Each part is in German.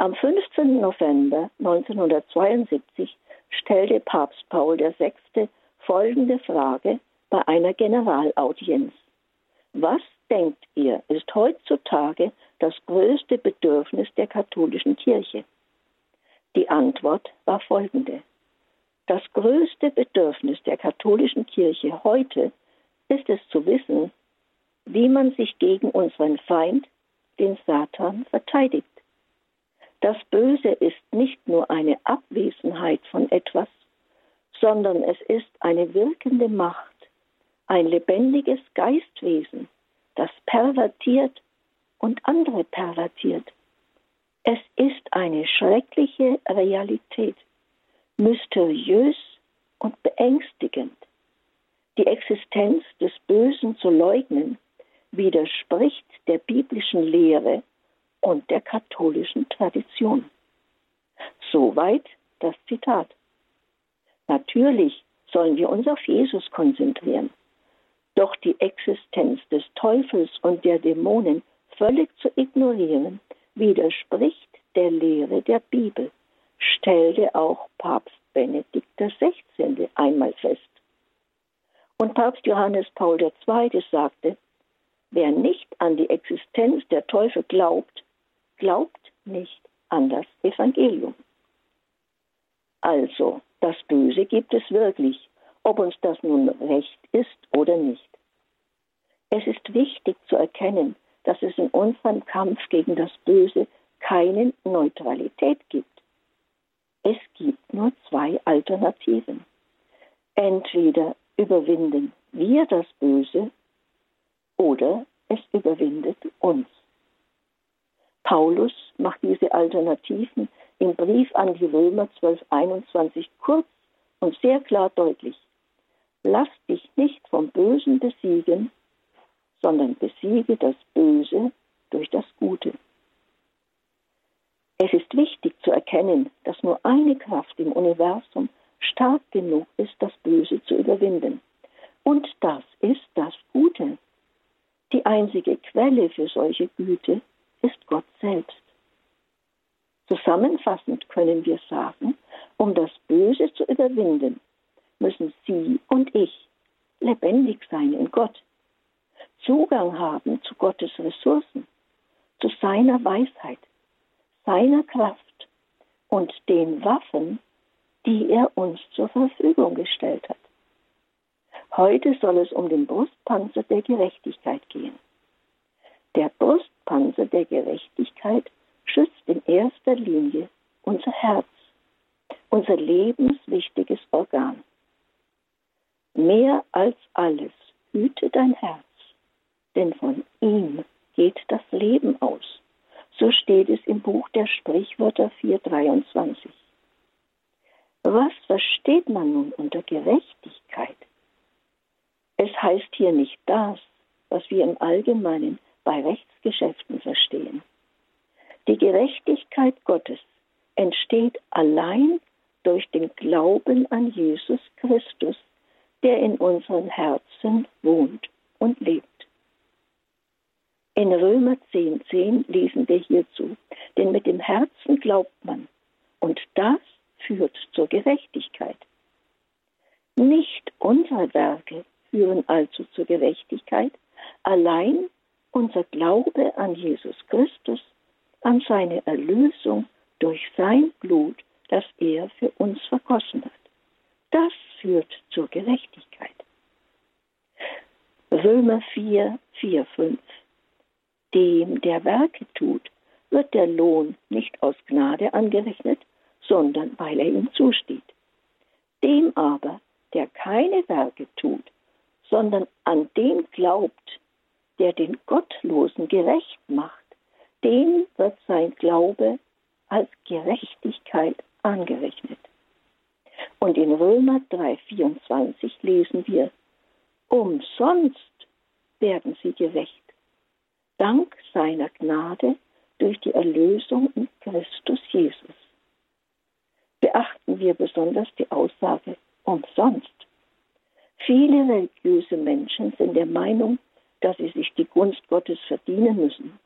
Am 15. November 1972 stellte Papst Paul VI. folgende Frage bei einer Generalaudienz. Was denkt ihr, ist heutzutage das größte Bedürfnis der katholischen Kirche? Die Antwort war folgende. Das größte Bedürfnis der katholischen Kirche heute ist es zu wissen, wie man sich gegen unseren Feind, den Satan, verteidigt. Das Böse ist nicht nur eine Abwesenheit von etwas, sondern es ist eine wirkende Macht, ein lebendiges Geistwesen, das pervertiert und andere pervertiert. Es ist eine schreckliche Realität, mysteriös und beängstigend. Die Existenz des Bösen zu leugnen, widerspricht der biblischen Lehre und der katholischen Tradition. Soweit das Zitat. Natürlich sollen wir uns auf Jesus konzentrieren. Doch die Existenz des Teufels und der Dämonen völlig zu ignorieren, widerspricht der Lehre der Bibel, stellte auch Papst Benedikt XVI. einmal fest. Und Papst Johannes Paul II. sagte, wer nicht an die Existenz der Teufel glaubt, glaubt nicht an das Evangelium. Also, das Böse gibt es wirklich, ob uns das nun recht ist oder nicht. Es ist wichtig zu erkennen, dass es in unserem Kampf gegen das Böse keine Neutralität gibt. Es gibt nur zwei Alternativen. Entweder überwinden wir das Böse oder es überwindet uns. Paulus macht diese Alternativen im Brief an die Römer 12.21 kurz und sehr klar deutlich. Lass dich nicht vom Bösen besiegen, sondern besiege das Böse durch das Gute. Es ist wichtig zu erkennen, dass nur eine Kraft im Universum stark genug ist, das Böse zu überwinden. Und das ist das Gute. Die einzige Quelle für solche Güte Gott selbst. Zusammenfassend können wir sagen, um das Böse zu überwinden, müssen Sie und ich lebendig sein in Gott, Zugang haben zu Gottes Ressourcen, zu seiner Weisheit, seiner Kraft und den Waffen, die er uns zur Verfügung gestellt hat. Heute soll es um den Brustpanzer der Gerechtigkeit gehen. Der Brustpanzer der Gerechtigkeit schützt in erster Linie unser Herz, unser lebenswichtiges Organ. Mehr als alles hüte dein Herz, denn von ihm geht das Leben aus. So steht es im Buch der Sprichwörter 4.23. Was versteht man nun unter Gerechtigkeit? Es heißt hier nicht das, was wir im Allgemeinen bei Rechtsgeschäften verstehen. Die Gerechtigkeit Gottes entsteht allein durch den Glauben an Jesus Christus, der in unseren Herzen wohnt und lebt. In Römer 10, 10 lesen wir hierzu, denn mit dem Herzen glaubt man und das führt zur Gerechtigkeit. Nicht unsere Werke führen also zur Gerechtigkeit, allein unser Glaube an Jesus Christus, an seine Erlösung durch sein Blut, das er für uns vergossen hat. Das führt zur Gerechtigkeit. Römer 4, 4, 5 dem, der Werke tut, wird der Lohn nicht aus Gnade angerechnet, sondern weil er ihm zusteht. Dem aber, der keine Werke tut, sondern an den glaubt, der den Gottlosen gerecht macht, dem wird sein Glaube als Gerechtigkeit angerechnet. Und in Römer 3,24 lesen wir, umsonst werden sie gerecht dank seiner Gnade durch die Erlösung in Christus Jesus. Beachten wir besonders die Aussage umsonst. Viele religiöse Menschen sind der Meinung, dass sie sich die Gunst Gottes verdienen müssen.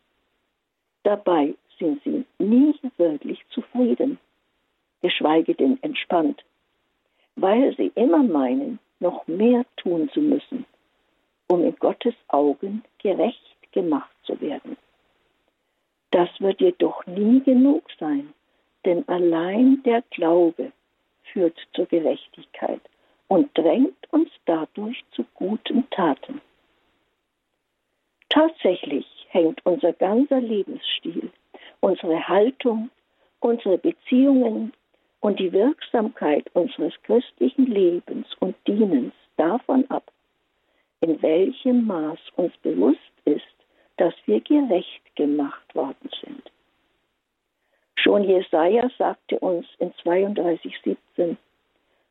Dabei sind sie nie wirklich zufrieden, geschweige denn entspannt, weil sie immer meinen, noch mehr tun zu müssen, um in Gottes Augen gerecht gemacht zu werden. Das wird jedoch nie genug sein, denn allein der Glaube führt zur Gerechtigkeit und drängt uns dadurch zu guten Taten. Tatsächlich hängt unser ganzer Lebensstil, unsere Haltung, unsere Beziehungen und die Wirksamkeit unseres christlichen Lebens und Dienens davon ab, in welchem Maß uns bewusst ist, dass wir gerecht gemacht worden sind. Schon Jesaja sagte uns in 32,17,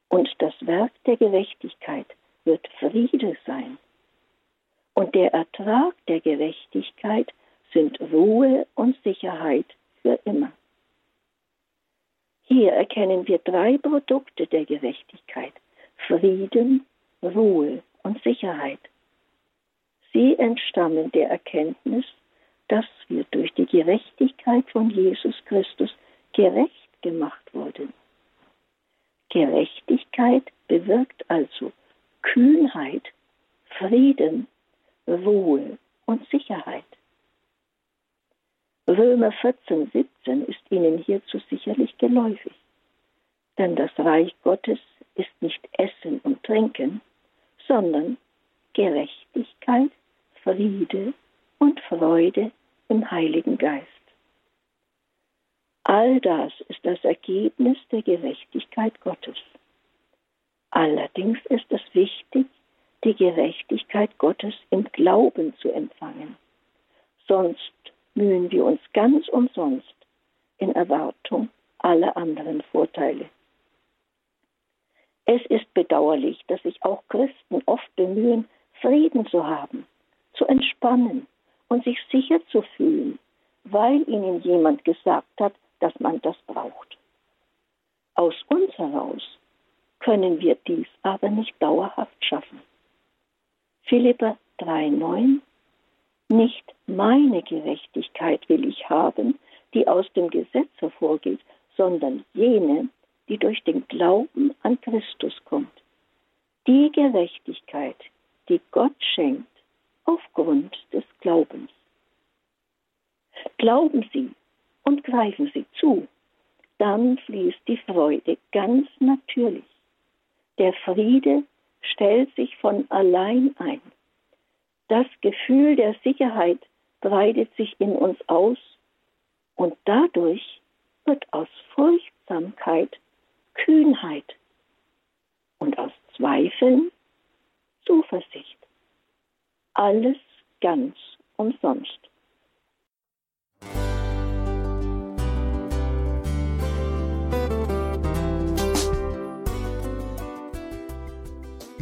und das Werk der Gerechtigkeit wird Friede sein. Und der Ertrag der Gerechtigkeit sind Ruhe und Sicherheit für immer. Hier erkennen wir drei Produkte der Gerechtigkeit. Frieden, Ruhe und Sicherheit. Sie entstammen der Erkenntnis, dass wir durch die Gerechtigkeit von Jesus Christus gerecht gemacht wurden. Gerechtigkeit bewirkt also Kühnheit, Frieden, Ruhe und Sicherheit. Römer 14, 17 ist Ihnen hierzu sicherlich geläufig. Denn das Reich Gottes ist nicht Essen und Trinken, sondern Gerechtigkeit, Friede und Freude im Heiligen Geist. All das ist das Ergebnis der Gerechtigkeit Gottes. Allerdings ist es wichtig, die Gerechtigkeit Gottes im Glauben zu empfangen. Sonst mühen wir uns ganz umsonst in Erwartung aller anderen Vorteile. Es ist bedauerlich, dass sich auch Christen oft bemühen, Frieden zu haben, zu entspannen und sich sicher zu fühlen, weil ihnen jemand gesagt hat, dass man das braucht. Aus uns heraus können wir dies aber nicht dauerhaft schaffen. Philippa 3,9 Nicht meine Gerechtigkeit will ich haben, die aus dem Gesetz hervorgeht, sondern jene, die durch den Glauben an Christus kommt. Die Gerechtigkeit, die Gott schenkt aufgrund des Glaubens. Glauben Sie, und greifen Sie zu, dann fließt die Freude ganz natürlich. Der Friede stellt sich von allein ein. Das Gefühl der Sicherheit breitet sich in uns aus und dadurch wird aus Furchtsamkeit Kühnheit und aus Zweifeln Zuversicht. Alles ganz umsonst.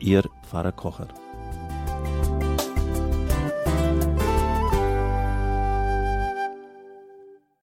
Ihr Pfarrer Kocher.